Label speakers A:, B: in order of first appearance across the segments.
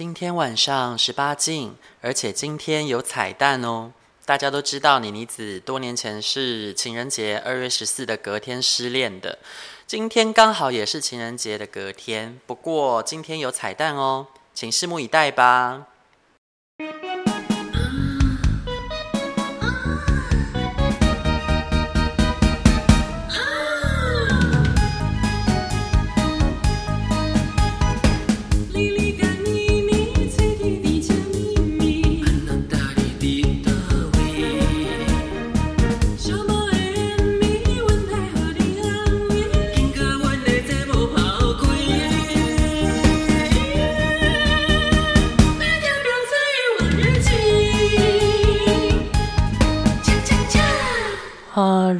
A: 今天晚上十八禁，而且今天有彩蛋哦！大家都知道，妮妮子多年前是情人节二月十四的隔天失恋的，今天刚好也是情人节的隔天。不过今天有彩蛋哦，请拭目以待吧。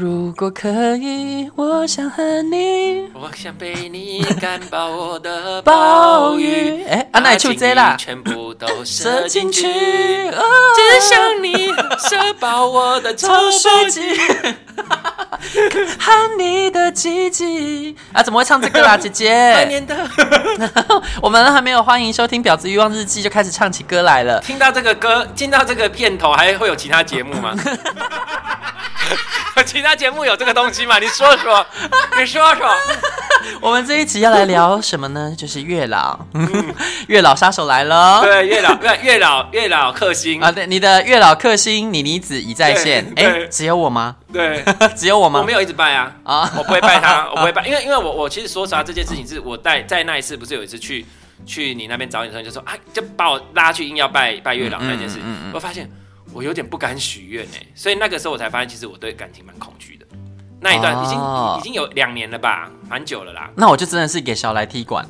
A: 如果可以，我想和你，
B: 我想被你干爆我的
A: 暴雨。哎，阿奶出这啦，
B: 全部都射进去，只想你射爆我的臭水机，
A: 和你的鸡鸡。啊，怎么会唱这个啦，姐姐？
B: 拜年的，
A: 我们还没有欢迎收听《婊子欲望日记》，就开始唱起歌来了。
B: 听到这个歌，听到这个片头，还会有其他节目吗？其他节目有这个东西吗？你说说，你说说。
A: 我们这一集要来聊什么呢？就是月老，嗯、月老杀手来了。
B: 对，月老，月 月老，月老克星
A: 啊！对，你的月老克星，妮妮子已在线。哎，只有我吗？
B: 对，
A: 只有我吗？
B: 我没有一直拜啊啊！我不会拜他，我不会拜，因为因为我我其实说实话，这件事情是我在在那一次不是有一次去去你那边找你的时候，就说啊，就把我拉去硬要拜拜月老那件事，我发现。我有点不敢许愿哎，所以那个时候我才发现，其实我对感情蛮恐惧的。那一段已经、哦、已经有两年了吧，蛮久了啦。
A: 那我就真的是给小来踢馆。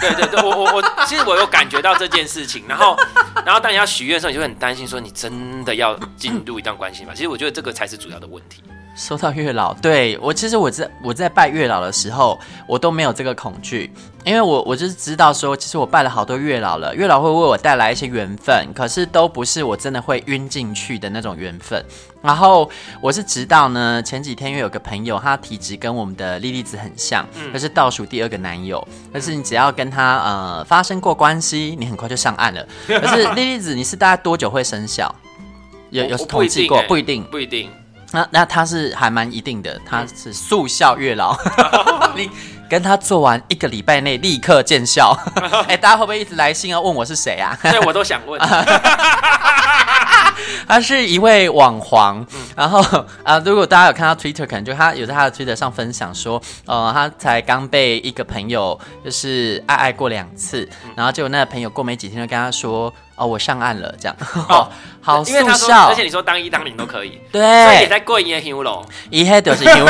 B: 对对对，我我我，其实我有感觉到这件事情，然后 然后当你要许愿的时候，你就会很担心，说你真的要进入一段关系吗？其实我觉得这个才是主要的问题。
A: 说到月老，对，我其实我在我在拜月老的时候，我都没有这个恐惧，因为我我就是知道说，其实我拜了好多月老了，月老会为我带来一些缘分，可是都不是我真的会晕进去的那种缘分。然后我是直到呢前几天，因为有个朋友，他体质跟我们的莉莉子很像，他、嗯、是倒数第二个男友，但是你只要跟他呃发生过关系，你很快就上岸了。可是莉莉子，你是大概多久会生效？有有统计过？不一定，
B: 不一定。
A: 那那他是还蛮一定的，他是速效月老，你跟他做完一个礼拜内立刻见效。哎、欸，大家会不会一直来信要问我是谁啊？
B: 对，我都想问。
A: 他是一位网黄，嗯、然后啊，如果大家有看到 Twitter，可能就他有在他的 Twitter 上分享说，呃，他才刚被一个朋友就是爱爱过两次，嗯、然后结果那个朋友过没几天就跟他说，哦，我上岸了，这样，哦，好速效，
B: 而且你说当一当零都可以，
A: 对，
B: 所以也在过一年 h 了，
A: 一黑都是 h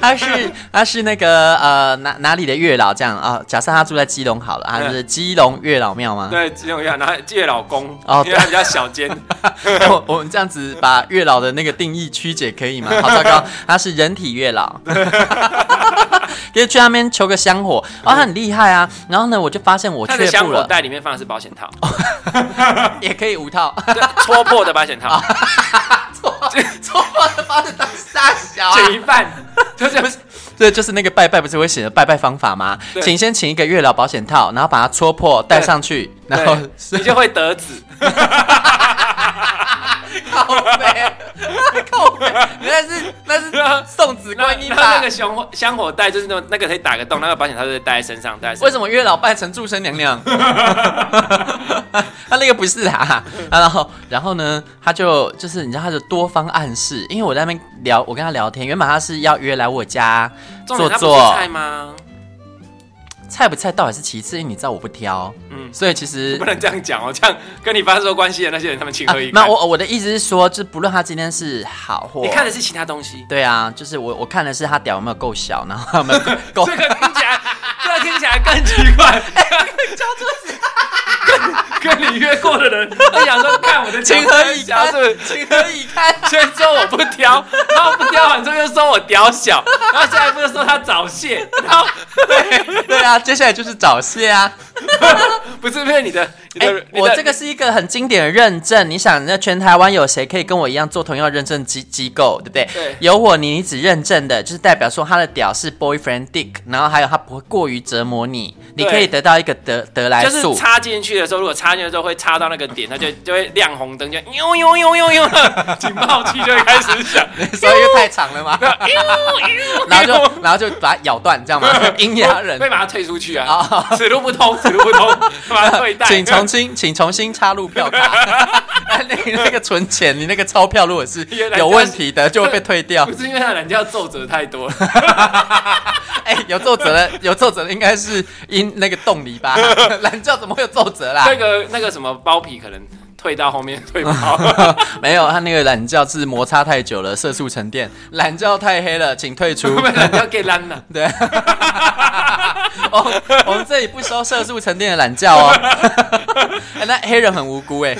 A: 他是他是那个呃哪哪里的月老这样啊？假设他住在基隆好了，他就是基隆月老庙吗？
B: 对，基隆月老，然后月老公哦，因为他比较小间。
A: 我我们这样子把月老的那个定义曲解可以吗？好糟糕，他是人体月老，可以去那边求个香火哦，他很厉害啊。然后呢，我就发现我却步了。
B: 香火袋里面放的是保险套，
A: 也可以无 套，
B: 戳破的保险套，
A: 戳戳破的保险套杀小，
B: 减一半。就是不是，
A: 对，就是那个拜拜不是会写的拜拜方法吗？对请先请一个月老保险套，然后把它戳破戴上去，然后
B: 你就会得子。
A: 靠北，靠北，原来是那是送子观音吧？
B: 那个香火香火袋就是那种那个可以打个洞，那个保险套就带在身上，戴。
A: 为什么月老拜成祝生娘娘？他那个不是啊，然后然后呢，他就就是你知道他就多方暗示，因为我在那边聊，我跟他聊天，原本他是要约来我家坐坐。
B: 菜吗？
A: 菜不菜倒也是其次，因为你知道我不挑，嗯，所以其实
B: 不能这样讲哦，这样跟你发生关系的那些人，他们情何以堪？
A: 那我我的意思是说，就不论他今天是好或，
B: 你看的是其他东西。
A: 对啊，就是我我看的是他屌有没有够小，然后有没有够。
B: 这个听起来，这个听起来更奇怪。交桌子，跟跟你约过的人，他想说，看我的
A: 情何以堪？
B: 是不是？
A: 情何 以堪？
B: 先说我不挑，然后不挑完之后又说我屌小，然后下一步就说他早泄，然后
A: 对对啊，接下来就是早泄啊。
B: 不是不是你的，你的，
A: 欸、我这个是一个很经典的认证。你想，那全台湾有谁可以跟我一样做同样认证机机构，对不对？
B: 对。
A: 有我，你你只认证的，就是代表说他的屌是 boyfriend dick，然后还有他不会过于折磨你，你可以得到一个得得来速。
B: 就是插进去的时候，如果插进去的时候会插到那个点，它就就会亮红灯，就呦呦呦呦呦，警报器就会开始响。
A: 所以又太长了吗？然后就然后就把它咬断，这样吗？阴阳人
B: 会把它退出去啊！此路不通，此路不通。
A: 请重新，请重新插入票卡。那那个存钱，你那个钞票如果是有问题的，就会被退掉。
B: 不是因为他懒觉皱褶太多 了。
A: 哎、欸，有奏折的，有奏折的应该是因那个洞里吧？懒觉怎么会有奏折啦？
B: 那个那个什么包皮可能退到后面退不好。
A: 没有，他那个懒觉是摩擦太久了，色素沉淀。懒觉太黑了，请退出。
B: 懒觉给烂了。
A: 对。哦，我们这里不收色素沉淀的懒觉哦。欸、那黑人很无辜哎，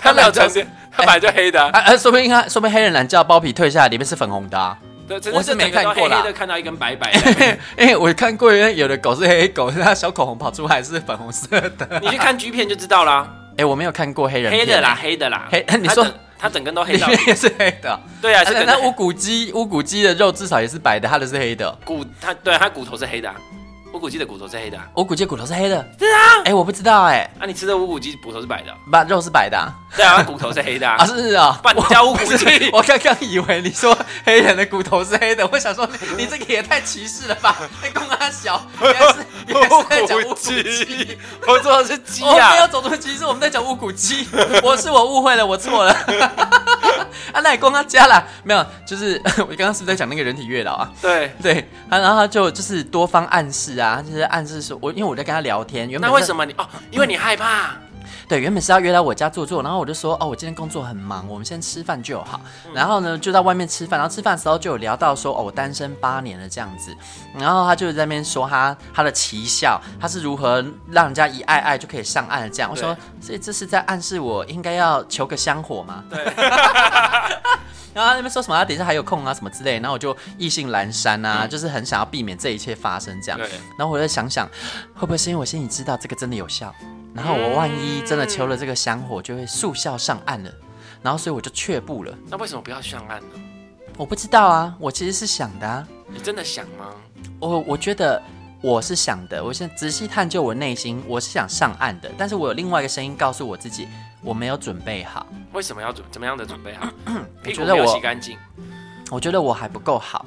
B: 他没有沉淀，他本来就黑的。啊，
A: 啊说不定他说不定黑人懒觉包皮退下来里面是粉红的，啊。对，我是没看过啦。
B: 看到一根白白的。
A: 哎，我看过，有的狗是黑黑狗，它小口红跑出来是粉红色的。
B: 你去看 G 片就知道啦。
A: 哎，我没有看过黑人。
B: 黑的啦，黑的啦。
A: 黑，你说
B: 它整根都黑的。
A: 也是黑的。
B: 对啊，
A: 那乌骨鸡，乌骨鸡的肉至少也是白的，它的是黑的。
B: 骨，它对它骨头是黑的。乌骨鸡的骨头是黑的，
A: 乌骨鸡骨头是黑的，
B: 是啊，
A: 哎，我不知道哎，
B: 啊，你吃的乌骨鸡骨头是白的，
A: 把肉是白的，
B: 对啊，骨头是黑的啊，
A: 是啊，
B: 半条乌骨鸡，
A: 我刚刚以为你说黑人的骨头是黑的，我想说你这个也太歧视了吧，你公阿小，原来是原来是在讲乌骨鸡，
B: 我说的是鸡啊，
A: 我没有种族歧视，我们在讲乌骨鸡，我是我误会了，我错了，啊，那你公阿加了没有？就是 我刚刚是不是在讲那个人体月老啊？
B: 对。
A: 对，然后他就就是多方暗示啊，就是暗示说。我因为我在跟他聊天，原本
B: 那为什么你哦？因为你害怕。
A: 对，原本是要约来我家坐坐，然后我就说哦，我今天工作很忙，我们先吃饭就好。然后呢，就在外面吃饭，然后吃饭的时候就有聊到说哦，我单身八年了这样子。然后他就在那边说他他的奇效，他是如何让人家一爱爱就可以上岸的这样。我说，所以这是在暗示我应该要求个香火吗？对。然后他那边说什么？他等一下还有空啊，什么之类。然后我就意兴阑珊啊，嗯、就是很想要避免这一切发生这样。对。然后我就想想，会不会是因为我心里知道这个真的有效？然后我万一真的求了这个香火，就会速效上岸了。然后所以我就却步了。
B: 那为什么不要上岸呢？
A: 我不知道啊，我其实是想的啊。
B: 你真的想吗？
A: 我我觉得我是想的。我现在仔细探究我内心，我是想上岸的。但是我有另外一个声音告诉我自己，我没有准备好。
B: 为什么要准？怎么样的准备好？
A: 我觉得我
B: 洗干净。
A: 我觉得我还不够好。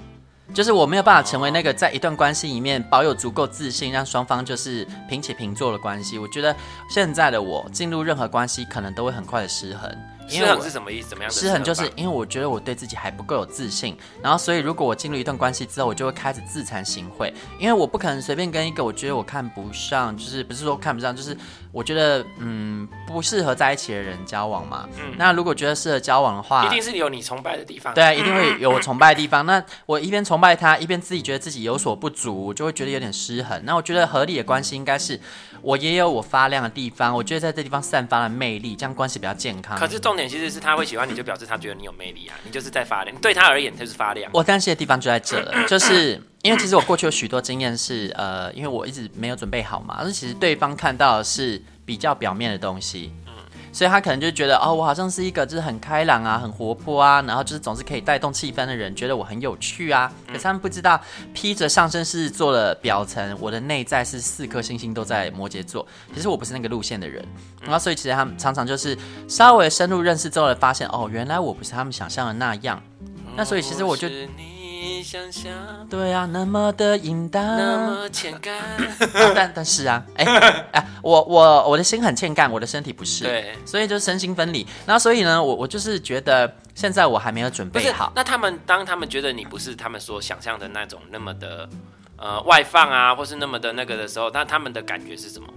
A: 就是我没有办法成为那个在一段关系里面保有足够自信，让双方就是平起平坐的关系。我觉得现在的我进入任何关系，可能都会很快的失衡。
B: 失衡是什么意思？怎么样？
A: 失衡就是因为我觉得我对自己还不够有自信，然后所以如果我进入一段关系之后，我就会开始自惭形秽，因为我不可能随便跟一个我觉得我看不上，就是不是说看不上，就是我觉得嗯不适合在一起的人交往嘛。嗯。那如果觉得适合交往的话，
B: 一定是有你崇拜的地方。
A: 对，一定会有我崇拜的地方。那我一边崇拜他，一边自己觉得自己有所不足，我就会觉得有点失衡。那我觉得合理的关系应该是我也有我发亮的地方，我觉得在这地方散发了魅力，这样关系比较健康。
B: 可是重点其实是他会喜欢。你就表示他觉得你有魅力啊，你就是在发亮，对他而言就是发亮。
A: 我担心的地方就在这了，就是因为其实我过去有许多经验是，呃，因为我一直没有准备好嘛，而其实对方看到的是比较表面的东西。嗯所以他可能就觉得哦，我好像是一个就是很开朗啊、很活泼啊，然后就是总是可以带动气氛的人，觉得我很有趣啊。可是他们不知道，披着上身是做了表层，我的内在是四颗星星都在摩羯座。其实我不是那个路线的人，然后所以其实他们常常就是稍微深入认识之后，发现哦，原来我不是他们想象的那样。那所以其实我就。想象对啊，那么的淫荡，
B: 那么欠干、
A: 啊。但但是啊，哎哎，我我我的心很欠干，我的身体不是。
B: 对，
A: 所以就身心分离。那所以呢，我我就是觉得现在我还没有准备好。
B: 那他们当他们觉得你不是他们所想象的那种那么的呃外放啊，或是那么的那个的时候，那他们的感觉是什么？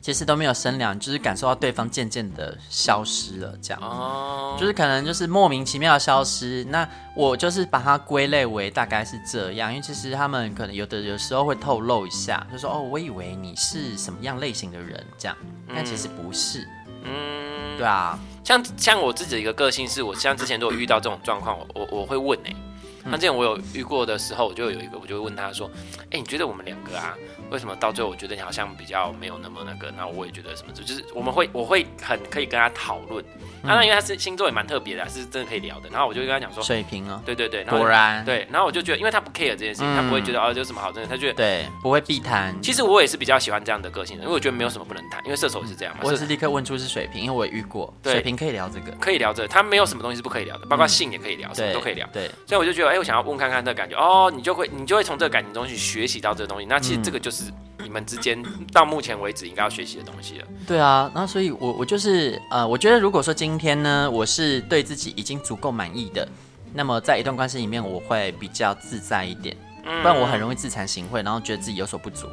A: 其实都没有声量，就是感受到对方渐渐的消失了，这样，哦，就是可能就是莫名其妙的消失。那我就是把它归类为大概是这样，因为其实他们可能有的有时候会透露一下，就说哦，我以为你是什么样类型的人，这样，但其实不是。嗯，对啊，
B: 像像我自己的一个个性是，我像之前如果遇到这种状况，我我我会问哎、欸，那之前我有遇过的时候，我就有一个，我就会问他说，哎、欸，你觉得我们两个啊？为什么到最后我觉得你好像比较没有那么那个？然后我也觉得什么，就是我们会我会很可以跟他讨论。当然，因为他是星座也蛮特别的，是真的可以聊的。然后我就跟他讲说，
A: 水瓶哦，
B: 对对对，
A: 果然
B: 对。然后我就觉得，因为他不 care 这件事情，他不会觉得哦，有什么好真的，他觉得
A: 对，不会避谈。
B: 其实我也是比较喜欢这样的个性的，因为我觉得没有什么不能谈，因为射手是这样嘛。
A: 我也是立刻问出是水瓶，因为我也遇过，水瓶可以聊这个，
B: 可以聊这个，他没有什么东西是不可以聊的，包括性也可以聊，什么都可以聊。
A: 对，
B: 所以我就觉得，哎，我想要问看看这个感觉，哦，你就会你就会从这个感情中去学习到这个东西。那其实这个就是你们之间到目前为止应该要学习的东西了。
A: 对啊，然后所以我我就是呃，我觉得如果说今天呢，我是对自己已经足够满意的，那么在一段关系里面，我会比较自在一点，不然我很容易自惭形秽，然后觉得自己有所不足。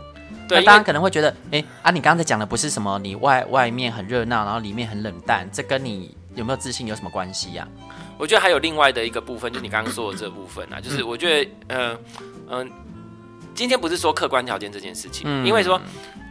A: 对，大家可能会觉得，哎啊，你刚才讲的不是什么你外外面很热闹，然后里面很冷淡，这跟你有没有自信有什么关系呀？
B: 我觉得还有另外的一个部分，就你刚刚说的这部分啊，就是我觉得，嗯嗯，今天不是说客观条件这件事情，因为说。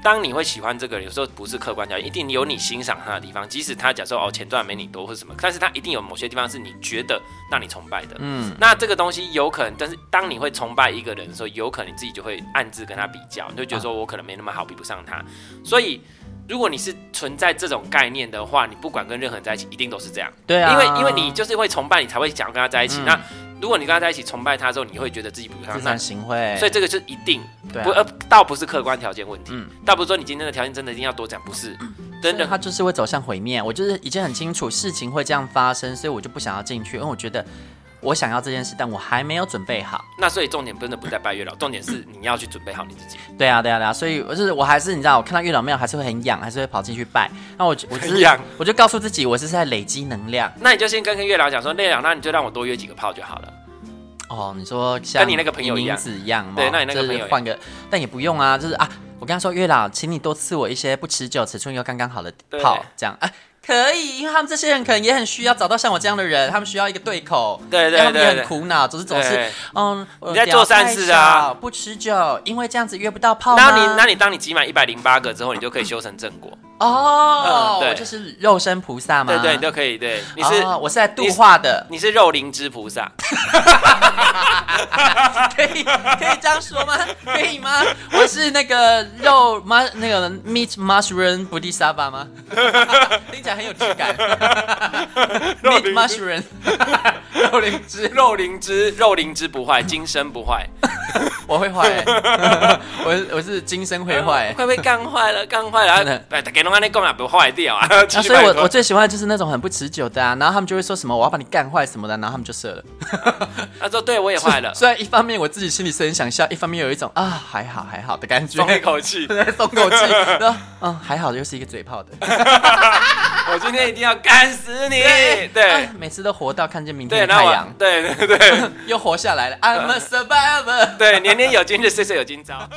B: 当你会喜欢这个人，有时候不是客观条件，一定有你欣赏他的地方。即使他假设哦钱赚没你多或者什么，但是他一定有某些地方是你觉得让你崇拜的。嗯，那这个东西有可能，但是当你会崇拜一个人的时候，有可能你自己就会暗自跟他比较，你就觉得说我可能没那么好，比不上他。所以如果你是存在这种概念的话，你不管跟任何人在一起，一定都是这样。
A: 对啊，
B: 因为因为你就是会崇拜，你才会想要跟他在一起。那如果你跟他在一起崇拜他之后，你会觉得自己不上，
A: 自惭形秽，
B: 所以这个就一定不呃，倒不是客观条件问题，嗯，倒不是说你今天的条件真的一定要多讲，不是，真的，
A: 他就是会走向毁灭。我就是已经很清楚事情会这样发生，所以我就不想要进去，因为我觉得我想要这件事，但我还没有准备好。
B: 那所以重点真的不在拜月老，重点是你要去准备好你自己。
A: 对啊，对啊，对啊，所以我就是我还是你知道，我看到月老庙还是会很痒，还是会跑进去拜。那我 我就是
B: 痒，
A: 我就告诉自己，我是在累积能量。
B: 那你就先跟跟月老讲说，月老，那你就让我多约几个炮就好了。
A: 哦，你说像
B: 跟你那个朋友一样，
A: 一样吗？
B: 对，那你那个朋友
A: 换个，但也不用啊，就是啊，我跟他说月老，请你多赐我一些不持久、尺寸又刚刚好的炮，这样啊，可以，因为他们这些人可能也很需要找到像我这样的人，他们需要一个对口，
B: 对对对，他们
A: 也很苦恼，总是总是，嗯，
B: 你在做善事啊，
A: 不持久，因为这样子约不到炮。
B: 那你，那你当你集满一百零八个之后，你就可以修成正果。
A: 哦，对，就是肉身菩萨吗？
B: 对对，你都可以。对，你是
A: 我是在度化的，
B: 你是肉灵芝菩萨。
A: 可以可以这样说吗？可以吗？我是那个肉 mus 那个 meat mushroom 菩提萨巴吗？听起来很有质感。meat mushroom 肉灵芝
B: 肉灵芝肉灵芝不坏，今生不坏。
A: 我会坏，我我是今生会坏，
B: 快被干坏了，干坏了。龙安那贡也不坏掉啊。
A: 所以我我最喜欢的 就是那种很不持久的啊，然后他们就会说什么我要把你干坏什么的，然后他们就射了。
B: 他说对我也坏了。
A: 虽然一方面我自己心里是很想笑，一方面有一种啊还好还好的感觉，
B: 松一口气，
A: 对，松口气。然后嗯还好又是一个嘴炮的。
B: 我今天一定要干死你！对，
A: 每次都活到看见明天的太阳。
B: 对对对，
A: 又活下来了。I'm a survivor。
B: 对，年年有今日，岁岁有今朝。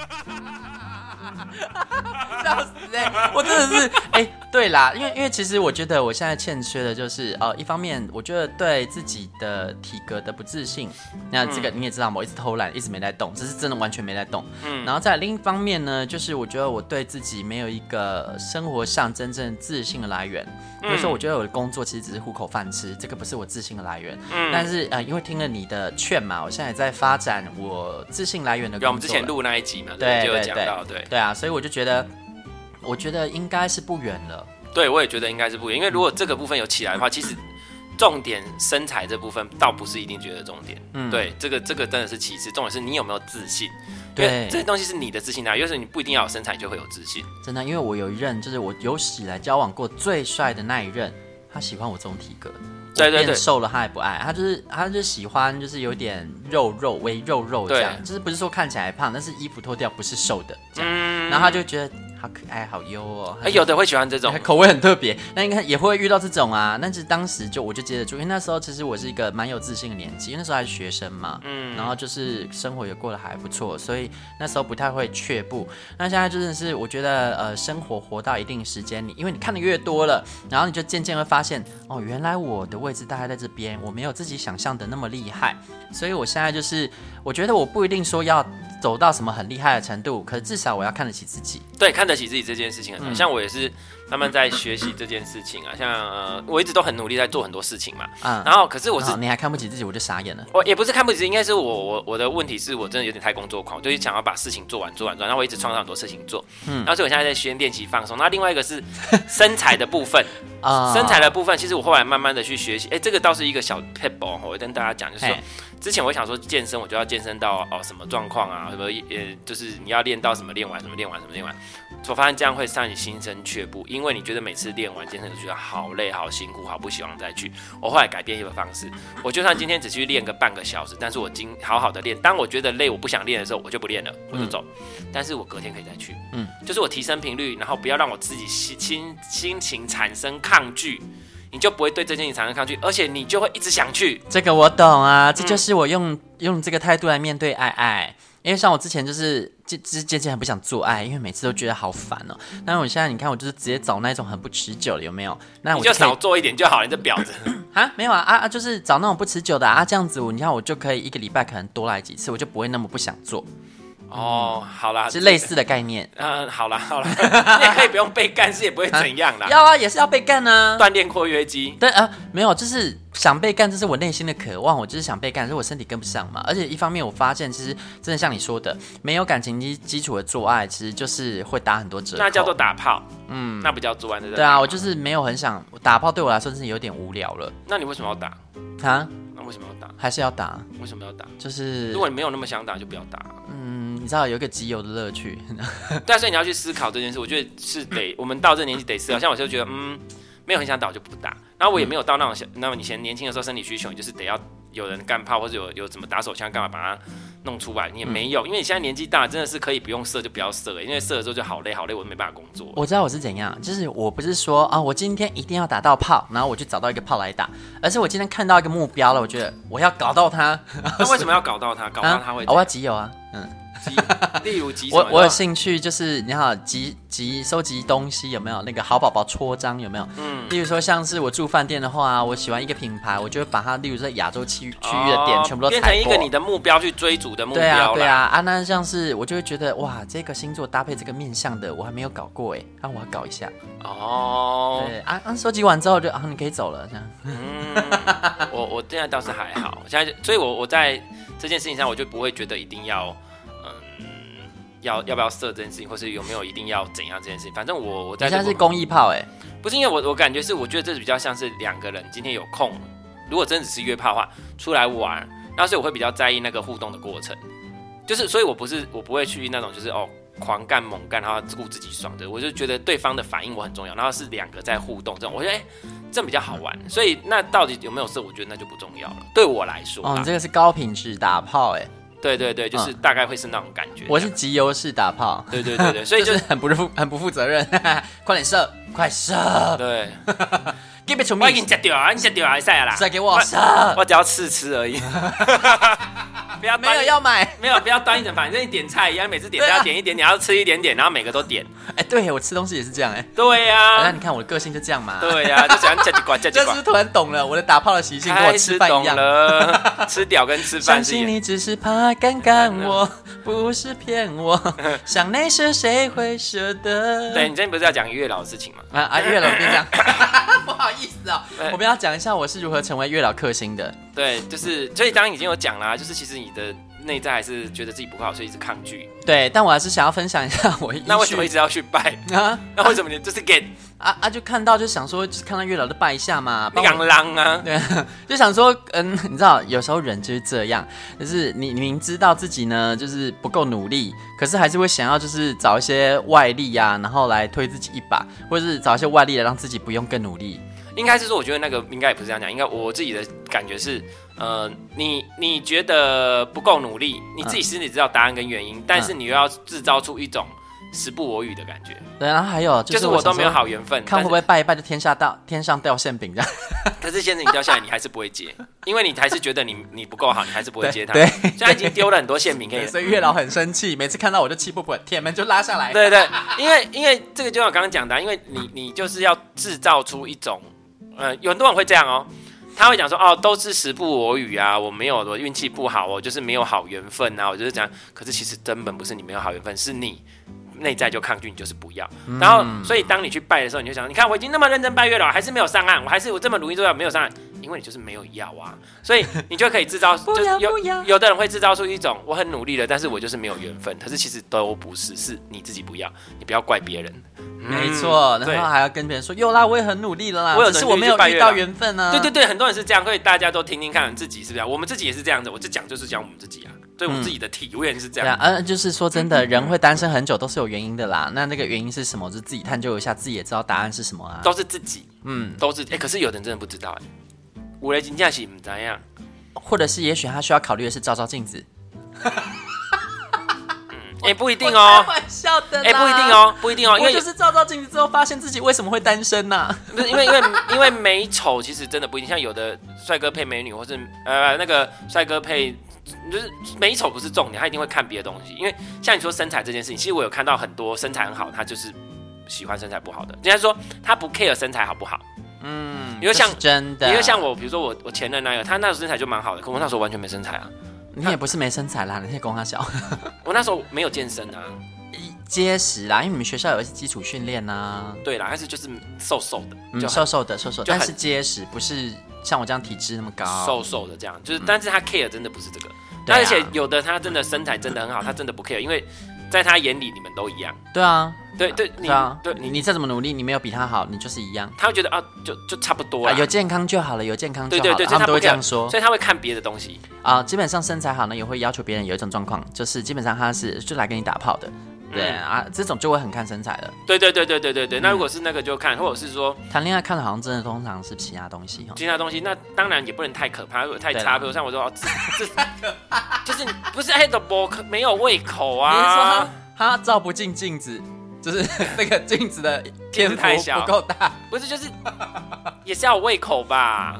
A: 笑死哎、欸！我真的是哎、欸，对啦，因为因为其实我觉得我现在欠缺的就是呃，一方面我觉得对自己的体格的不自信，那这个你也知道，我一直偷懒，一直没在动，这是真的完全没在动。嗯，然后在另一方面呢，就是我觉得我对自己没有一个生活上真正自信的来源。比如说，我觉得我的工作其实只是糊口饭吃，这个不是我自信的来源。嗯，但是呃，因为听了你的劝嘛，我现在也在发展我自信来源的工作。
B: 对，我们之前录那一集嘛，对，就有讲到，对，
A: 对啊，所以我就觉得。我觉得应该是不远了。
B: 对，我也觉得应该是不远，因为如果这个部分有起来的话，其实重点身材这部分倒不是一定觉得重点。嗯，对，这个这个真的是其次，重点是你有没有自信。对，这些东西是你的自信啊，有时候你不一定要有身材就会有自信。
A: 真的，因为我有一任就是我有史以来交往过最帅的那一任，他喜欢我这种体格。对对对，瘦了他也不爱，他就是他就喜欢就是有点肉肉微肉肉这样，就是不是说看起来胖，但是衣服脱掉不是瘦的这样，嗯，然后他就觉得。好可爱，好优哦！
B: 哎，有的会喜欢这种，
A: 口味很特别。那应该也会遇到这种啊。但是当时就我就接得住，因为那时候其实我是一个蛮有自信的年纪，因为那时候还是学生嘛。嗯。然后就是生活也过得还不错，所以那时候不太会却步。那现在真的是我觉得呃，生活活到一定时间，你因为你看的越多了，然后你就渐渐会发现哦，原来我的位置大概在这边，我没有自己想象的那么厉害。所以我现在就是我觉得我不一定说要。走到什么很厉害的程度，可是至少我要看得起自己。
B: 对，看得起自己这件事情很重要。
A: 嗯、
B: 像我也是慢慢在学习这件事情啊。像呃，我一直都很努力在做很多事情嘛。嗯。然后，可是我是
A: 你还看不起自己，我就傻眼了。
B: 我也不是看不起，应该是我我我的问题是我真的有点太工作狂，就是想要把事情做完做完做完。然后我一直创造很多事情做。嗯。然后所以我现在在学练习放松。那另外一个是身材的部分 啊，身材的部分，其实我后来慢慢的去学习。哎，这个倒是一个小 pap，我会跟大家讲，就是说。之前我想说健身，我就要健身到哦什么状况啊？什么呃，就是你要练到什么练完什么练完什么练完。我发现这样会让你心生却步，因为你觉得每次练完健身就觉得好累、好辛苦、好不希望再去。我后来改变一个方式，我就算今天只去练个半个小时，但是我今好好的练。当我觉得累、我不想练的时候，我就不练了，我就走。嗯、但是我隔天可以再去。嗯，就是我提升频率，然后不要让我自己心心心情产生抗拒。你就不会对这件事情产生抗拒，而且你就会一直想去。
A: 这个我懂啊，这就是我用、嗯、用这个态度来面对爱爱。因为像我之前就是渐渐渐渐很不想做爱，因为每次都觉得好烦哦。但是我现在你看，我就是直接找那种很不持久的，有没有？那我
B: 就，就少做一点就好了。你这婊子
A: 啊，没有啊啊啊，就是找那种不持久的啊，这样子我你看我就可以一个礼拜可能多来几次，我就不会那么不想做。
B: 哦，好啦，
A: 是类似的概念。
B: 嗯，好啦，好啦，你也可以不用被干，是也不会怎样啦。
A: 要啊，也是要被干啊，
B: 锻炼括约肌。
A: 对啊，没有，就是想被干，这是我内心的渴望，我就是想被干，是我身体跟不上嘛。而且一方面，我发现其实真的像你说的，没有感情基基础的做爱，其实就是会打很多折扣。
B: 那叫做打炮，嗯，那不叫做爱，对
A: 对啊，我就是没有很想打炮，对我来说真是有点无聊了。
B: 那你为什么要打
A: 啊？
B: 那为什么要打？
A: 还是要打？
B: 为什么要打？
A: 就是
B: 如果你没有那么想打，就不要打。
A: 嗯你知道有一个集邮的乐趣，
B: 对，所以你要去思考这件事。我觉得是得，我们到这年纪得思考。像我就觉得，嗯，没有很想打，我就不打。然后我也没有到那种小，那么以前年轻的时候生理需求，就是得要有人干炮或者有有怎么打手枪干嘛把它弄出来。你也没有，因为你现在年纪大，真的是可以不用射就不要射，因为射了之后就好累好累，我都没办法工作。
A: 我知道我是怎样，就是我不是说啊，我今天一定要打到炮，然后我就找到一个炮来打，而是我今天看到一个目标了，我觉得我要搞到它。
B: 那为什么要搞到它？搞到它会？
A: 我要集邮啊，嗯。
B: 例如集，
A: 我我有兴趣，就是你好集集收集东西有没有？那个好宝宝戳章有没有？嗯，例如说像是我住饭店的话，我喜欢一个品牌，我就会把它，例如在亚洲区区域的店全部都
B: 变成一个你的目标去追逐的目标。对
A: 啊，对啊，啊，那像是我就会觉得哇，这个星座搭配这个面相的，我还没有搞过哎，那我要搞一下。哦，对啊，啊，收集完之后就啊，你可以走了这样。
B: 嗯，我我现在倒是还好，现在所以，我我在这件事情上，我就不会觉得一定要。要要不要射这件事情，或是有没有一定要怎样这件事情？反正我我在
A: 现在是公益炮哎，
B: 不是因为我我感觉是我觉得这是比较像是两个人今天有空，如果真的只是约炮的话，出来玩，那所以我会比较在意那个互动的过程，就是所以我不是 我不会去那种就是哦狂干猛干，然后顾自己爽的，我就觉得对方的反应我很重要，然后是两个在互动这种，我觉得哎这样比较好玩，所以那到底有没有射，我觉得那就不重要了，对我来说
A: 哦，这个是高品质打炮哎。
B: 对对对，就是大概会是那种感觉。
A: 我是集邮式打炮。
B: 对对对对，所以就是
A: 很不负很不负责任。快点射，快射！对
B: 我已经接掉啊，你接掉还是啦？
A: 再给我！
B: 我只要试吃而已。不要
A: 没有要买，
B: 没有不要端一整盘，反正你点菜一样，每次点都要点一点，你要吃一点点，然后每个都点。
A: 哎，对，我吃东西也是这样哎。
B: 对呀，
A: 那你看我的个性就这样嘛。
B: 对呀，就喜欢夹几块，夹几块。
A: 这是突然懂了我的打炮的习性，跟我吃饭一样。
B: 吃屌跟吃饭。
A: 相信你只是怕尴尬，我不是骗我。想那时谁会舍得？
B: 对，你今天不是要讲月老的事情吗？
A: 啊啊，月老别这样，不好意思思啊，我们要讲一下我是如何成为月老克星的。
B: 对，就是所以刚刚已经有讲啦，就是其实你的内在还是觉得自己不够好，所以一直抗拒。
A: 对，但我还是想要分享一下我。
B: 那为什么一直要去拜 啊？那为什么你就是 get
A: 啊啊？就看到就想说，就是看到月老就拜一下嘛。
B: 你敢浪啊？
A: 对，就想说，嗯，你知道，有时候人就是这样，就是你明知道自己呢就是不够努力，可是还是会想要就是找一些外力呀、啊，然后来推自己一把，或者是找一些外力来让自己不用更努力。
B: 应该是说，我觉得那个应该也不是这样讲。应该我自己的感觉是，呃，你你觉得不够努力，你自己心里知道答案跟原因，嗯、但是你又要制造出一种时不我与的感觉。
A: 对，然后还有就是，
B: 就是我都没有好缘分，
A: 看会不会拜一拜就天下到天上掉馅饼这样。
B: 可是现在你掉下来，你还是不会接，因为你还是觉得你你不够好，你还是不会接他。
A: 对，
B: 现在已经丢了很多馅饼给你，
A: 所以月老很生气，每次看到我就气不稳，铁门就拉下来。
B: 对对，因为因为这个就像我刚刚讲的，因为你你就是要制造出一种。嗯，有很多人会这样哦，他会讲说哦，都是时不我与啊，我没有，我运气不好，我就是没有好缘分啊，我就是讲。可是其实根本不是你没有好缘分，是你内在就抗拒，你就是不要。嗯、然后，所以当你去拜的时候，你就想，你看我已经那么认真拜月老，还是没有上岸，我还是我这么努力都要没有上岸。因为你就是没有要啊，所以你就可以制造，就是有有的人会制造出一种我很努力了，但是我就是没有缘分。可是其实都不是，是你自己不要，你不要怪别人。
A: 没错，然后还要跟别人说有啦，我也很努力了啦，我有只是我没有遇到缘分啊。
B: 对对对，很多人是这样，所以大家都听听看自己是不是？我们自己也是这样子，我就讲就是讲我们自己啊，对我们自己的体验是这样。
A: 嗯，就是说真的，人会单身很久都是有原因的啦。那那个原因是什么？就自己探究一下，自己也知道答案是什么啊。
B: 都是自己，嗯，都是。哎，可是有的人真的不知道哎。五雷金架起怎样？
A: 或者是也许他需要考虑的是照照镜子。
B: 嗯，也不一定哦。开玩
A: 笑的。
B: 哎，不一定哦，不一定哦。因为
A: 就是照照镜子之后，发现自己为什么会单身呢？
B: 不是因为因为因为美丑其实真的不一定。像有的帅哥配美女，或是呃那个帅哥配，就是美丑不是重点，他一定会看别的东西。因为像你说身材这件事情，其实我有看到很多身材很好，他就是喜欢身材不好的。人家说他不 care 身材好不好。嗯，因为像
A: 真的，
B: 因为像我，比如说我我前任男友，他那时候身材就蛮好的，可我那时候完全没身材啊。
A: 你也不是没身材啦，你可以供他小。
B: 我那时候没有健身啊，
A: 结实啦，因为你们学校有一些基础训练呐。
B: 对啦，但是就是瘦瘦的，
A: 嗯，瘦瘦的，瘦瘦，但是结实，不是像我这样体质那么高，
B: 瘦瘦的这样，就是，但是他 care 真的不是这个，而且有的他真的身材真的很好，他真的不 care，因为在他眼里你们都一样。
A: 对啊。
B: 对对，你对你
A: 你再怎么努力，你没有比他好，你就是一样。
B: 他会觉得啊，就就差不多啊，
A: 有健康就好了，有健康就好了。
B: 对对对，
A: 他们都会这样说，
B: 所以他会看别的东西
A: 啊。基本上身材好呢，也会要求别人有一种状况，就是基本上他是就来跟你打炮的，对啊，这种就会很看身材了。
B: 对对对对对对对，那如果是那个就看，或者是说
A: 谈恋爱看的好像真的通常是其他东西哈，
B: 其他东西那当然也不能太可怕，如果太差，比如像我说这这 就是不是黑的波没有胃口啊，你
A: 说他照不进镜子。就是那个镜子的天 太小。不够大，
B: 不是就是也是要有胃口吧？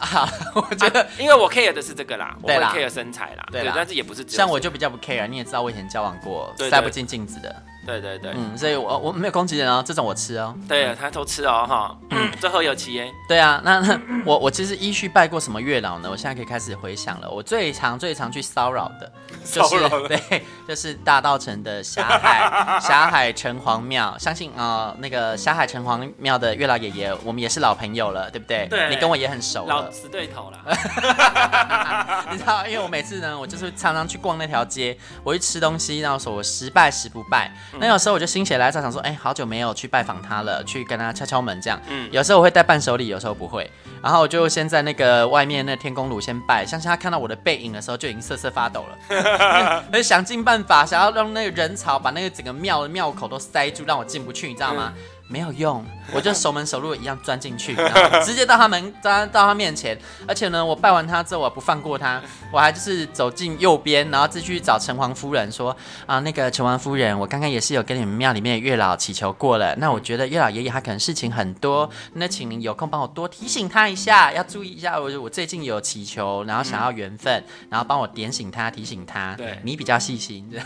A: 啊，我觉得，
B: 因为我 care 的是这个啦，我会 care 身材啦，对，但是也不是
A: 像我就比较不 care，你也知道我以前交往过塞不进镜子的。
B: 对对对，
A: 嗯，所以我我没有攻击人哦，这种我吃哦。
B: 对，他都吃哦，哈，嗯，最后有奇耶。
A: 对啊，那那我我其实依序拜过什么月老呢？我现在可以开始回想了。我最常最常去骚扰的，就是 对，就是大道城的霞海 霞海城隍庙。相信啊，那个霞海城隍庙的月老爷爷，我们也是老朋友了，对不对？
B: 对，
A: 你跟我也很熟，
B: 老死对头了。
A: 你知道，因为我每次呢，我就是常常去逛那条街，我去吃东西，然后说我十拜十不拜。那有时候我就心血来潮想说，哎，好久没有去拜访他了，去跟他敲敲门这样。嗯，有时候我会带伴手礼，有时候不会。然后我就先在那个外面那天公炉先拜，相信他看到我的背影的时候就已经瑟瑟发抖了，我就想尽办法想要让那个人潮把那个整个庙的庙口都塞住，让我进不去，你知道吗？嗯没有用，我就熟门熟路一样钻进去，然后直接到他门，到到他面前。而且呢，我拜完他之后，我不放过他，我还就是走进右边，然后继续找城隍夫人说啊，那个城隍夫人，我刚刚也是有跟你们庙里面的月老祈求过了。那我觉得月老爷爷他可能事情很多，那请您有空帮我多提醒他一下，要注意一下。我我最近有祈求，然后想要缘分，然后帮我点醒他，提醒他。对，你比较细心，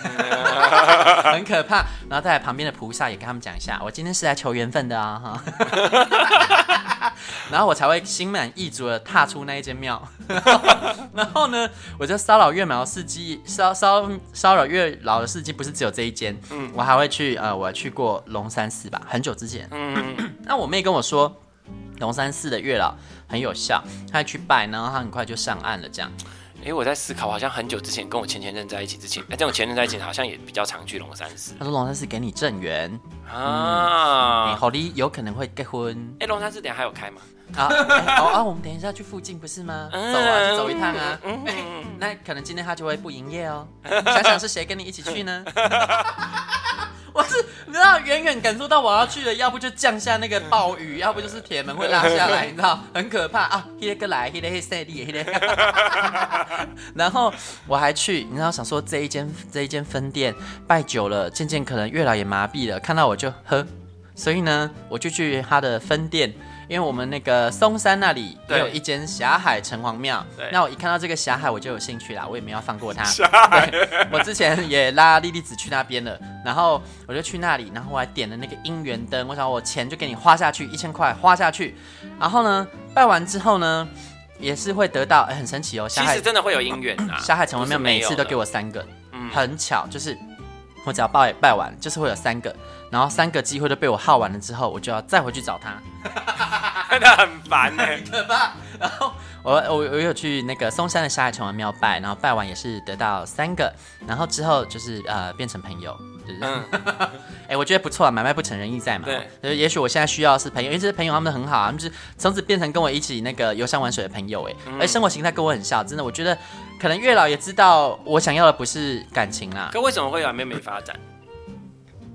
A: 很可怕。然后在旁边的菩萨也跟他们讲一下，我今天是来求。缘分的啊哈，然后我才会心满意足的踏出那一间庙，然后呢，我就骚扰月老司机，骚骚骚扰月老的司机，不是只有这一间，嗯，我还会去呃，我去过龙山寺吧，很久之前，嗯，那我妹跟我说，龙山寺的月老很有效，她去拜，然后她很快就上岸了，这样。
B: 因为我在思考，好像很久之前跟我前前任在一起之前，哎，这种前任在一起好像也比较常去龙山寺。
A: 他说龙山寺给你正缘啊，你好的有可能会结婚。
B: 哎，龙山寺等下还有开吗？
A: 啊，好啊，我们等一下去附近不是吗？走啊，走一趟啊。那可能今天他就会不营业哦。想想是谁跟你一起去呢？我是你知道，远远感受到我要去了，要不就降下那个暴雨，要不就是铁门会拉下来，你知道，很可怕啊！一个来，一个赛地，一个。然后我还去，你知道，想说这一间这一间分店拜久了，渐渐可能月老也麻痹了，看到我就喝，所以呢，我就去他的分店。因为我们那个嵩山那里也有一间霞海城隍庙，那我一看到这个霞海我就有兴趣啦，我也没有放过他。对，我之前也拉莉莉子去那边了，然后我就去那里，然后我还点了那个姻缘灯，我想我钱就给你花下去，一千块花下去。然后呢，拜完之后呢，也是会得到，哎、欸，很神奇哦。
B: 其实真的会有姻缘啊。
A: 霞海城隍庙每次都给我三个，嗯，很巧，就是我只要拜拜完，就是会有三个，然后三个机会都被我耗完了之后，我就要再回去找他，
B: 真的很烦哎，
A: 可怕。然后我我我有去那个松山的沙海城隍庙拜，然后拜完也是得到三个，然后之后就是呃变成朋友。嗯，哎、欸，我觉得不错啊，买卖不成仁义在嘛。对，也许我现在需要的是朋友，因为这些朋友他们很好啊，他们就是从此变成跟我一起那个游山玩水的朋友。哎、嗯，而生活形态跟我很像，真的，我觉得可能月老也知道我想要的不是感情啦。
B: 可为什么会有妹妹发展？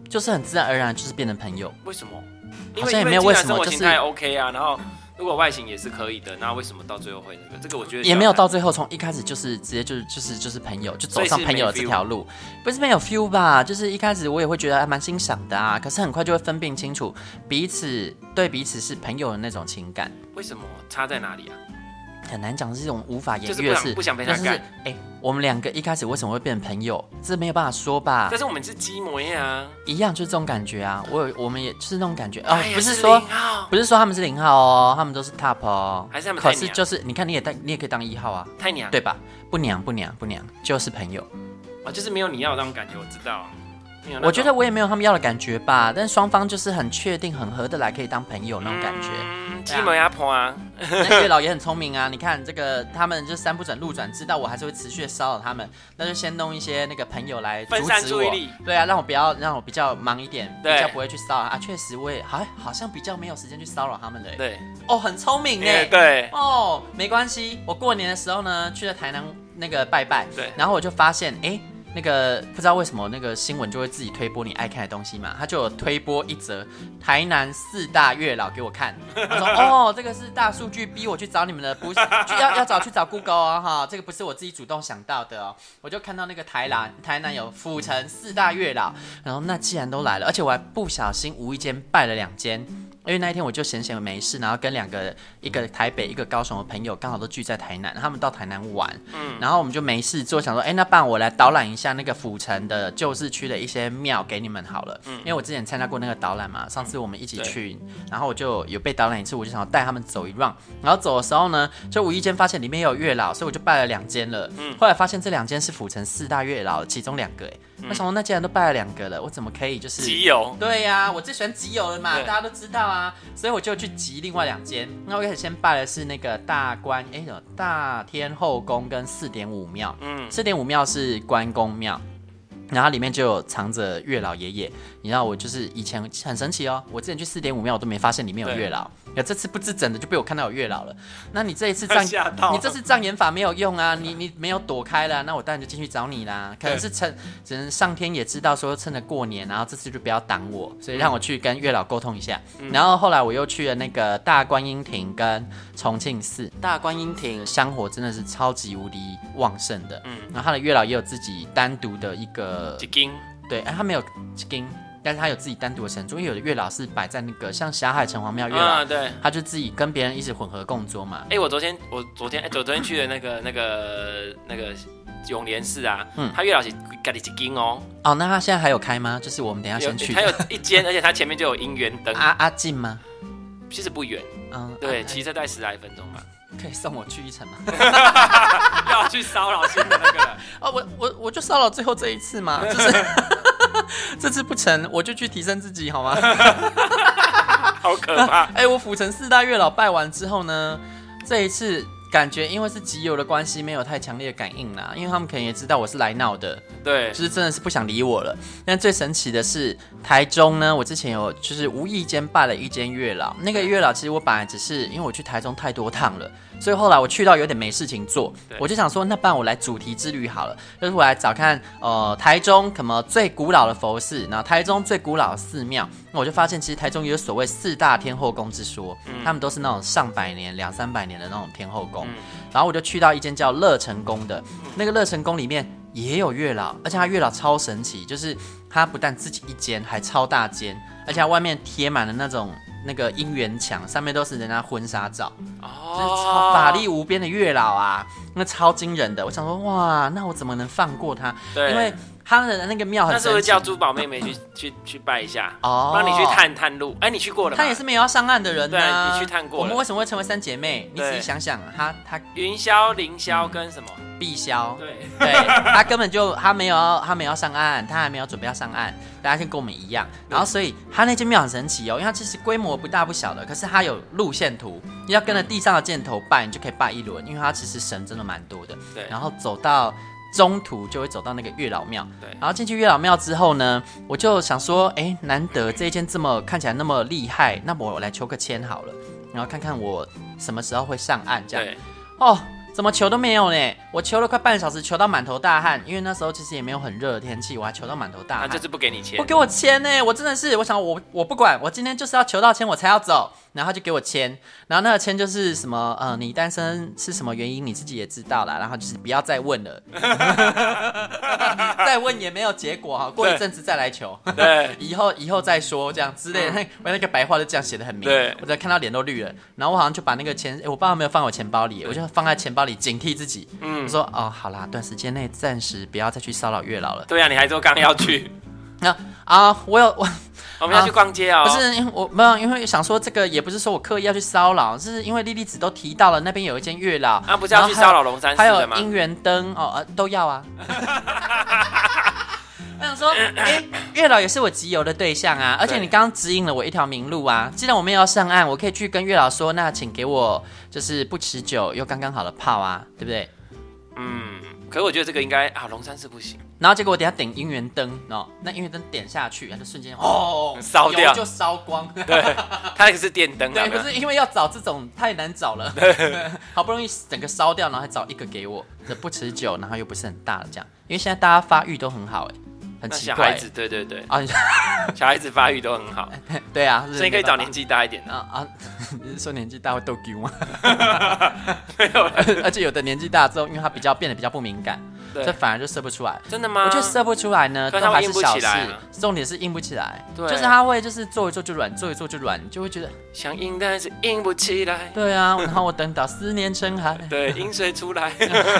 A: 就是很自然而然，就是变成朋友。
B: 为什么？
A: 好像也没有为什么，就是
B: OK 啊，然后。如果外形也是可以的，那为什么到最后会那个？这个我觉得
A: 也没有到最后，从一开始就是直接就是就是就是朋友，就走上朋友的这条路，不是没有 feel 吧？就是一开始我也会觉得还蛮欣赏的啊，可是很快就会分辨清楚彼此对彼此是朋友的那种情感。
B: 为什么差在哪里啊？
A: 很难讲，是这种无法言喻的事。
B: 不想被他干。
A: 哎，我们两个一开始为什么会变成朋友？这没有办法说吧？
B: 但是我们是基模呀啊，
A: 一样就是这种感觉啊。我有，我们也就是那种感觉啊，不是说不是说他们是零号哦，他们都是 top 哦。
B: 还是他们？
A: 可是就是你看，你也当你也可以当一号啊，
B: 太娘
A: 对吧？不娘不娘不娘，就是朋友
B: 啊，就是没有你要的那种感觉，我知道。
A: 我觉得我也没有他们要的感觉吧，但双方就是很确定、很合得来，可以当朋友那种感觉。
B: 鸡毛鸭婆啊，
A: 那月老也很聪明啊！你看这个，他们就三不转路转，知道我还是会持续的骚扰他们，那就先弄一些那个朋友来阻止我。分散注意力。对啊，让我不要让我比较忙一点，比较不会去骚扰啊。确实，我也好好像比较没有时间去骚扰他们的。
B: 对，
A: 哦，很聪明哎。
B: 对。
A: 哦，没关系，我过年的时候呢，去了台南那个拜拜，
B: 对，
A: 然后我就发现，哎。那个不知道为什么那个新闻就会自己推播你爱看的东西嘛，他就有推播一则台南四大月老给我看，他说 哦，这个是大数据逼我去找你们的，不是要要找去找 Google 哦哈，这个不是我自己主动想到的哦，我就看到那个台南台南有府城四大月老，然后那既然都来了，而且我还不小心无意间拜了两间。因为那一天我就闲闲没事，然后跟两个一个台北一个高雄的朋友刚好都聚在台南，他们到台南玩，嗯，然后我们就没事做，想说，哎，那不然我来导览一下那个府城的旧市区的一些庙给你们好了，嗯，因为我之前参加过那个导览嘛，上次我们一起去，嗯、然后我就有被导览一次，我就想要带他们走一 round，然后走的时候呢，就无意间发现里面有月老，所以我就拜了两间了，嗯，后来发现这两间是府城四大月老其中两个，哎。为什么？那既然都拜了两个了，我怎么可以就是
B: 集邮？
A: 对呀、啊，我最喜欢集邮了嘛，大家都知道啊，所以我就去集另外两间。那我开始先拜的是那个大关，哎，大天后宫跟四点五庙。嗯，四点五庙是关公庙，然后里面就有藏着月老爷爷。你知道我就是以前很神奇哦，我之前去四点五秒我都没发现里面有月老。那，这次不知怎的就被我看到有月老了。那你这一次障，你这次障眼法没有用啊！你你没有躲开了，那我当然就进去找你啦。可能是趁，只能上天也知道说趁着过年，然后这次就不要挡我，所以让我去跟月老沟通一下。嗯、然后后来我又去了那个大观音亭跟重庆寺。大观音亭香火真的是超级无敌旺盛的。嗯，然后他的月老也有自己单独的一个
B: 一间，
A: 对，哎，他没有一间。但是他有自己单独的神桌，因为有的月老是摆在那个像霞海城隍庙月老，嗯、对，他就自己跟别人一起混合共桌嘛。
B: 哎、欸，我昨天我昨天哎，我昨天去的那个那个那个永联寺啊，嗯，他月老是盖的几间哦。
A: 哦，那他现在还有开吗？就是我们等一下先去。
B: 他有一间，而且他前面就有姻缘灯。
A: 阿阿近吗？
B: 其实不远，嗯，对，骑车大概十来分钟吧。
A: 可以送我去一程吗？
B: 要去骚扰新的那个人？
A: 哦，我我我就骚扰最后这一次嘛，就是。这次不成，我就去提升自己好吗？
B: 好可怕！
A: 哎、欸，我府城四大月老拜完之后呢，这一次感觉因为是集邮的关系，没有太强烈的感应啦。因为他们可能也知道我是来闹的，
B: 对，
A: 就是真的是不想理我了。但最神奇的是，台中呢，我之前有就是无意间拜了一间月老，那个月老其实我本来只是因为我去台中太多趟了。所以后来我去到有点没事情做，我就想说，那不然我来主题之旅好了，就是我来找看，呃，台中什么最古老的佛寺，然后台中最古老的寺庙，那我就发现其实台中也有所谓四大天后宫之说，他们都是那种上百年、两三百年的那种天后宫，然后我就去到一间叫乐成宫的，那个乐成宫里面也有月老，而且他月老超神奇，就是他不但自己一间，还超大间，而且他外面贴满了那种。那个姻缘墙上面都是人家婚纱照，哦，就是超法力无边的月老啊，那超惊人的。我想说，哇，那我怎么能放过他？对，因为他的那个庙很神奇，
B: 那是不是叫珠宝妹妹去去去拜一下？
A: 哦，
B: 帮你去探探路。哎，你去过了吗？
A: 他也是没有要上岸的人
B: 对，你去探过。
A: 我们为什么会成为三姐妹？你仔细想想，他他
B: 云霄、凌霄跟什么？
A: 碧霄。
B: 对
A: 对，他根本就他没有他没有要上岸，他还没有准备要上岸。大家先跟我们一样，然后所以他那间庙很神奇哦，因为它其实规模不大不小的，可是它有路线图，你要跟着地上的箭头拜，你就可以拜一轮，因为它其实神真的蛮多的。
B: 对，
A: 然后走到中途就会走到那个月老庙。
B: 对，
A: 然后进去月老庙之后呢，我就想说，哎，难得这一间这么看起来那么厉害，那么我来求个签好了，然后看看我什么时候会上岸这样。
B: 对，
A: 哦。怎么求都没有呢？我求了快半小时，求到满头大汗，因为那时候其实也没有很热的天气，我还求到满头大汗。
B: 他就是不给你签，
A: 不给我签呢？我真的是，我想我我不管，我今天就是要求到签我才要走，然后他就给我签，然后那个签就是什么呃，你单身是什么原因你自己也知道了，然后就是不要再问了，再问也没有结果哈，过一阵子再来求，
B: 对，
A: 以后以后再说这样之类的，那我那个白话就这样写的很明，
B: 对，
A: 我在看到脸都绿了，然后我好像就把那个签，我爸爸没有放我钱包里，我就放在钱包里。警惕自己，嗯，我说哦，好啦，短时间内暂时不要再去骚扰月老了。
B: 对呀、啊，你还说刚要去，
A: 那啊，我有我，
B: 我们要去逛街哦。
A: 不是，我没有，因为想说这个也不是说我刻意要去骚扰，是因为莉莉子都提到了那边有一间月老，
B: 啊，不是要去骚扰龙山寺的吗？
A: 还有姻缘灯哦，呃，都要啊。我想说，哎、欸，月老也是我集邮的对象啊，而且你刚刚指引了我一条明路啊。既然我们要上岸，我可以去跟月老说，那请给我就是不持久又刚刚好的炮啊，对不对？
B: 嗯，可是我觉得这个应该啊，龙山寺不行。
A: 然后结果我等下点姻缘灯哦，那姻缘灯点下去，它就瞬间哦
B: 烧掉，
A: 就烧光。
B: 对，它那个是电灯啊。
A: 对，可是因为要找这种太难找了，好不容易整个烧掉，然后还找一个给我，这不持久，然后又不是很大的这样，因为现在大家发育都很好哎。很奇怪，
B: 小孩子对对对啊，小孩子发育都很好，
A: 对啊，
B: 所以可以找年纪大一点的啊啊！
A: 你是说年纪大会逗丢吗？
B: 没有，
A: 而且有的年纪大之后，因为他比较变得比较不敏感。这反而就射不出来，
B: 真的吗？
A: 我觉得射不出来呢，
B: 都
A: 还是小事。重点是硬不起来，
B: 对，
A: 就是他会就是做一做就软，做一做就软，就会觉得
B: 想硬，但是硬不起来。
A: 对啊，然后我等到思念成海，
B: 对，饮水出来，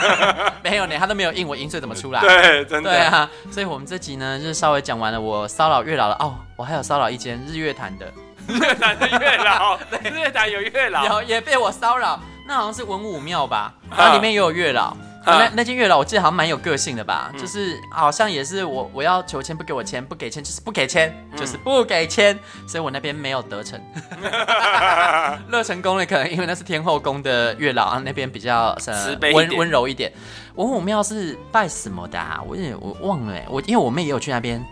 A: 没有呢，他都没有硬，我饮水怎么出来？
B: 对，真的。
A: 对啊，所以我们这集呢，就是稍微讲完了我骚扰月老了哦，我还有骚扰一间日月潭的，
B: 日月潭的月老，日月潭有月老，
A: 有也被我骚扰，那好像是文武庙吧，然后里面也有月老。那那间月老我记得好像蛮有个性的吧，嗯、就是好像也是我我要求签不给我签，不给签就是不给签，嗯、就是不给签，所以我那边没有得逞。乐成宫呢，可能因为那是天后宫的月老啊，那边比较
B: 慈
A: 悲温温柔一点。文武庙是拜什么的啊？我有点我忘了哎，我因为我妹也有去那边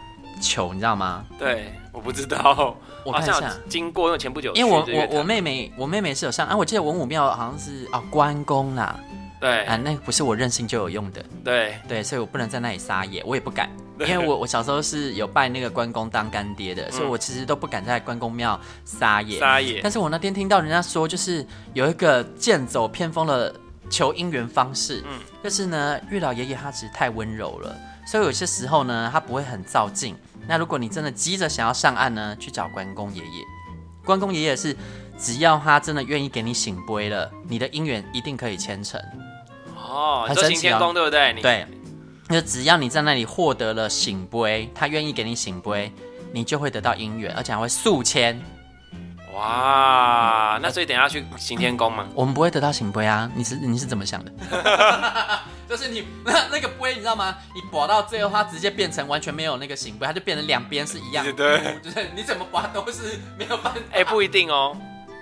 A: 求，你知道吗？
B: 对，我不知道，
A: 我看一下
B: 经过，因为前不久，
A: 因为我我我妹妹我妹妹是有上啊，我记得文武庙好像是哦关公啦。
B: 对
A: 啊，那不是我任性就有用的。
B: 对
A: 对，所以我不能在那里撒野，我也不敢，因为我我小时候是有拜那个关公当干爹的，嗯、所以我其实都不敢在关公庙撒野。
B: 撒野。
A: 但是我那天听到人家说，就是有一个剑走偏锋的求姻缘方式，嗯，就是呢，月老爷爷他其实太温柔了，所以有些时候呢，他不会很照镜。那如果你真的急着想要上岸呢，去找关公爷爷。关公爷爷是只要他真的愿意给你醒杯了，你的姻缘一定可以牵成。
B: 哦，很神奇哦，对不对？
A: 对，就只要你在那里获得了醒杯，他愿意给你醒杯，你就会得到姻缘，而且还会速签。
B: 哇，那所以等下去行天宫吗？
A: 我们不会得到醒杯啊！你是你是怎么想的？就是你那那个杯，你知道吗？你拔到最后，它直接变成完全没有那个醒杯，它就变成两边是一样的。
B: 对，
A: 就是你怎么拔都是没有办法。
B: 哎，不一定哦。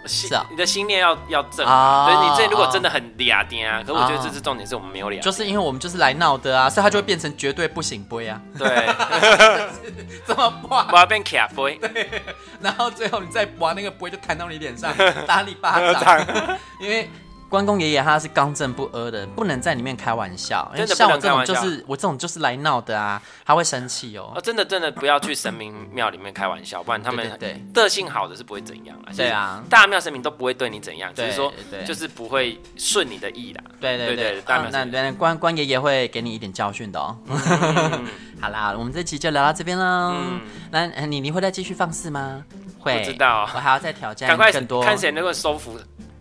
B: 是啊，你的心念要要正
A: 啊。
B: 对，你这如果真的很嗲嗲啊，可是我觉得这次重点是我们没有嗲，
A: 就是因为我们就是来闹的啊，所以它就会变成绝对不行杯啊。
B: 对，
A: 怎么破？
B: 我要变卡杯。
A: 对，然后最后你再把那个杯，就弹到你脸上，打你巴掌。因为。关公爷爷他是刚正不阿的，不能在里面开玩笑。因为像我这种就是我这种就是来闹的啊，他会生气哦。
B: 哦，真的真的不要去神明庙里面开玩笑，不然他们对个性好的是不会怎样啊。
A: 对啊，
B: 大庙神明都不会对你怎样，只是说就是不会顺你的意啦。对对对，大庙神明
A: 那关关爷爷会给你一点教训的哦。好啦，我们这期就聊到这边喽。那你你会再继续放肆吗？会，
B: 不知道，
A: 我还要再挑战更多，
B: 看谁能够收服。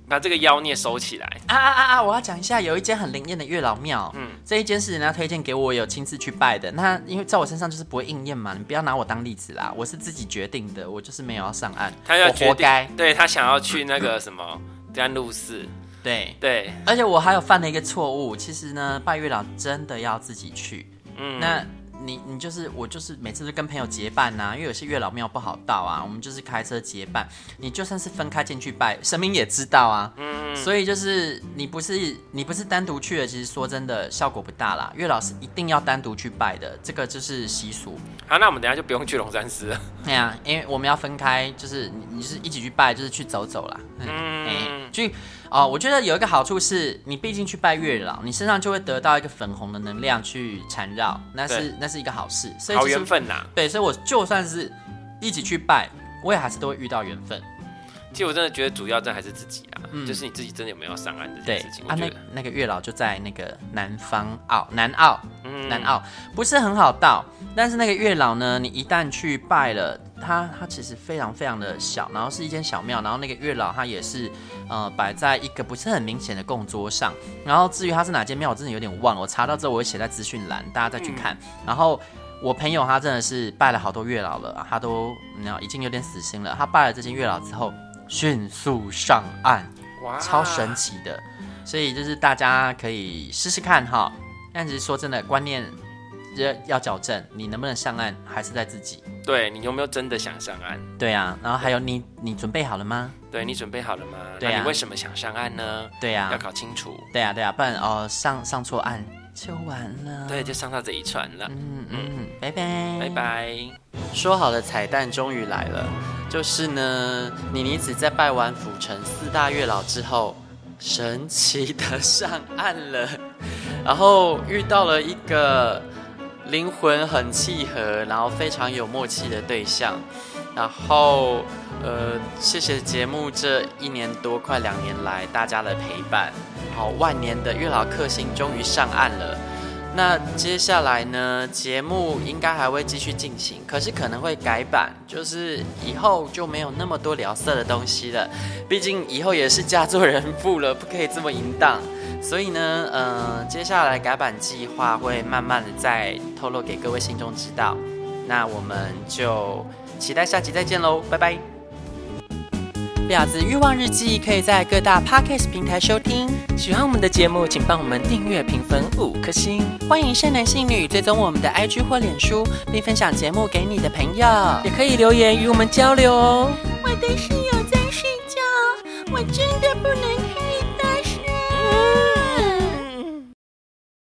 B: 把这个妖孽收起来
A: 啊啊啊啊！我要讲一下，有一间很灵验的月老庙，嗯，这一间是人家推荐给我，有亲自去拜的。那因为在我身上就是不会应验嘛，你不要拿我当例子啦，我是自己决定的，我就是没有要上岸，
B: 他要
A: 活该。
B: 对他想要去那个什么甘露寺，
A: 对
B: 对，
A: 而且我还有犯了一个错误，其实呢，拜月老真的要自己去，嗯，那。你你就是我就是每次都跟朋友结伴呐、啊，因为有些月老庙不好到啊，我们就是开车结伴。你就算是分开进去拜，神明也知道啊。嗯。所以就是你不是你不是单独去的，其实说真的效果不大啦。月老是一定要单独去拜的，这个就是习俗。
B: 好，那我们等下就不用去龙山寺了。
A: 对啊，因为我们要分开，就是你你是一起去拜，就是去走走啦。嗯。欸、去。哦，我觉得有一个好处是，你毕竟去拜月老，你身上就会得到一个粉红的能量去缠绕，那是那是一个好事，所以
B: 好缘分呐。
A: 对，所以我就算是一起去拜，我也还是都会遇到缘分。
B: 其实我真的觉得主要这还是自己啊，嗯、就是你自己真的有没有上岸的事情。
A: 对啊，那那个月老就在那个南方澳，南澳，嗯、南澳不是很好到，但是那个月老呢，你一旦去拜了。它它其实非常非常的小，然后是一间小庙，然后那个月老他也是，呃，摆在一个不是很明显的供桌上，然后至于它是哪间庙，我真的有点忘了，我查到之后我会写在资讯栏，大家再去看。嗯、然后我朋友他真的是拜了好多月老了，他都你知道已经有点死心了，他拜了这间月老之后迅速上岸，哇，超神奇的，所以就是大家可以试试看哈。但其实说真的，观念要要矫正，你能不能上岸还是在自己。
B: 对，你有没有真的想上岸？
A: 对啊，然后还有你，你准备好了吗？
B: 对，你准备好了吗？
A: 对啊，
B: 你为什么想上岸呢？
A: 对呀，
B: 要搞清楚。
A: 对啊，对啊，不然哦，上上错岸就完了。
B: 对，就上到这一船了。
A: 嗯嗯，拜拜
B: 拜拜。
A: 说好的彩蛋终于来了，就是呢，妮妮子在拜完府城四大月老之后，神奇的上岸了，然后遇到了一个。灵魂很契合，然后非常有默契的对象，然后呃，谢谢节目这一年多快两年来大家的陪伴，好，万年的月老克星终于上岸了。那接下来呢，节目应该还会继续进行，可是可能会改版，就是以后就没有那么多聊色的东西了，毕竟以后也是嫁作人妇了，不可以这么淫荡。所以呢，呃，接下来改版计划会慢慢的再透露给各位信众知道。那我们就期待下集再见喽，拜拜。婊子欲望日记可以在各大 Podcast 平台收听。喜欢我们的节目，请帮我们订阅、评分五颗星。欢迎善男信女追踪我们的 IG 或脸书，并分享节目给你的朋友，也可以留言与我们交流哦。我的室友在睡觉，我真。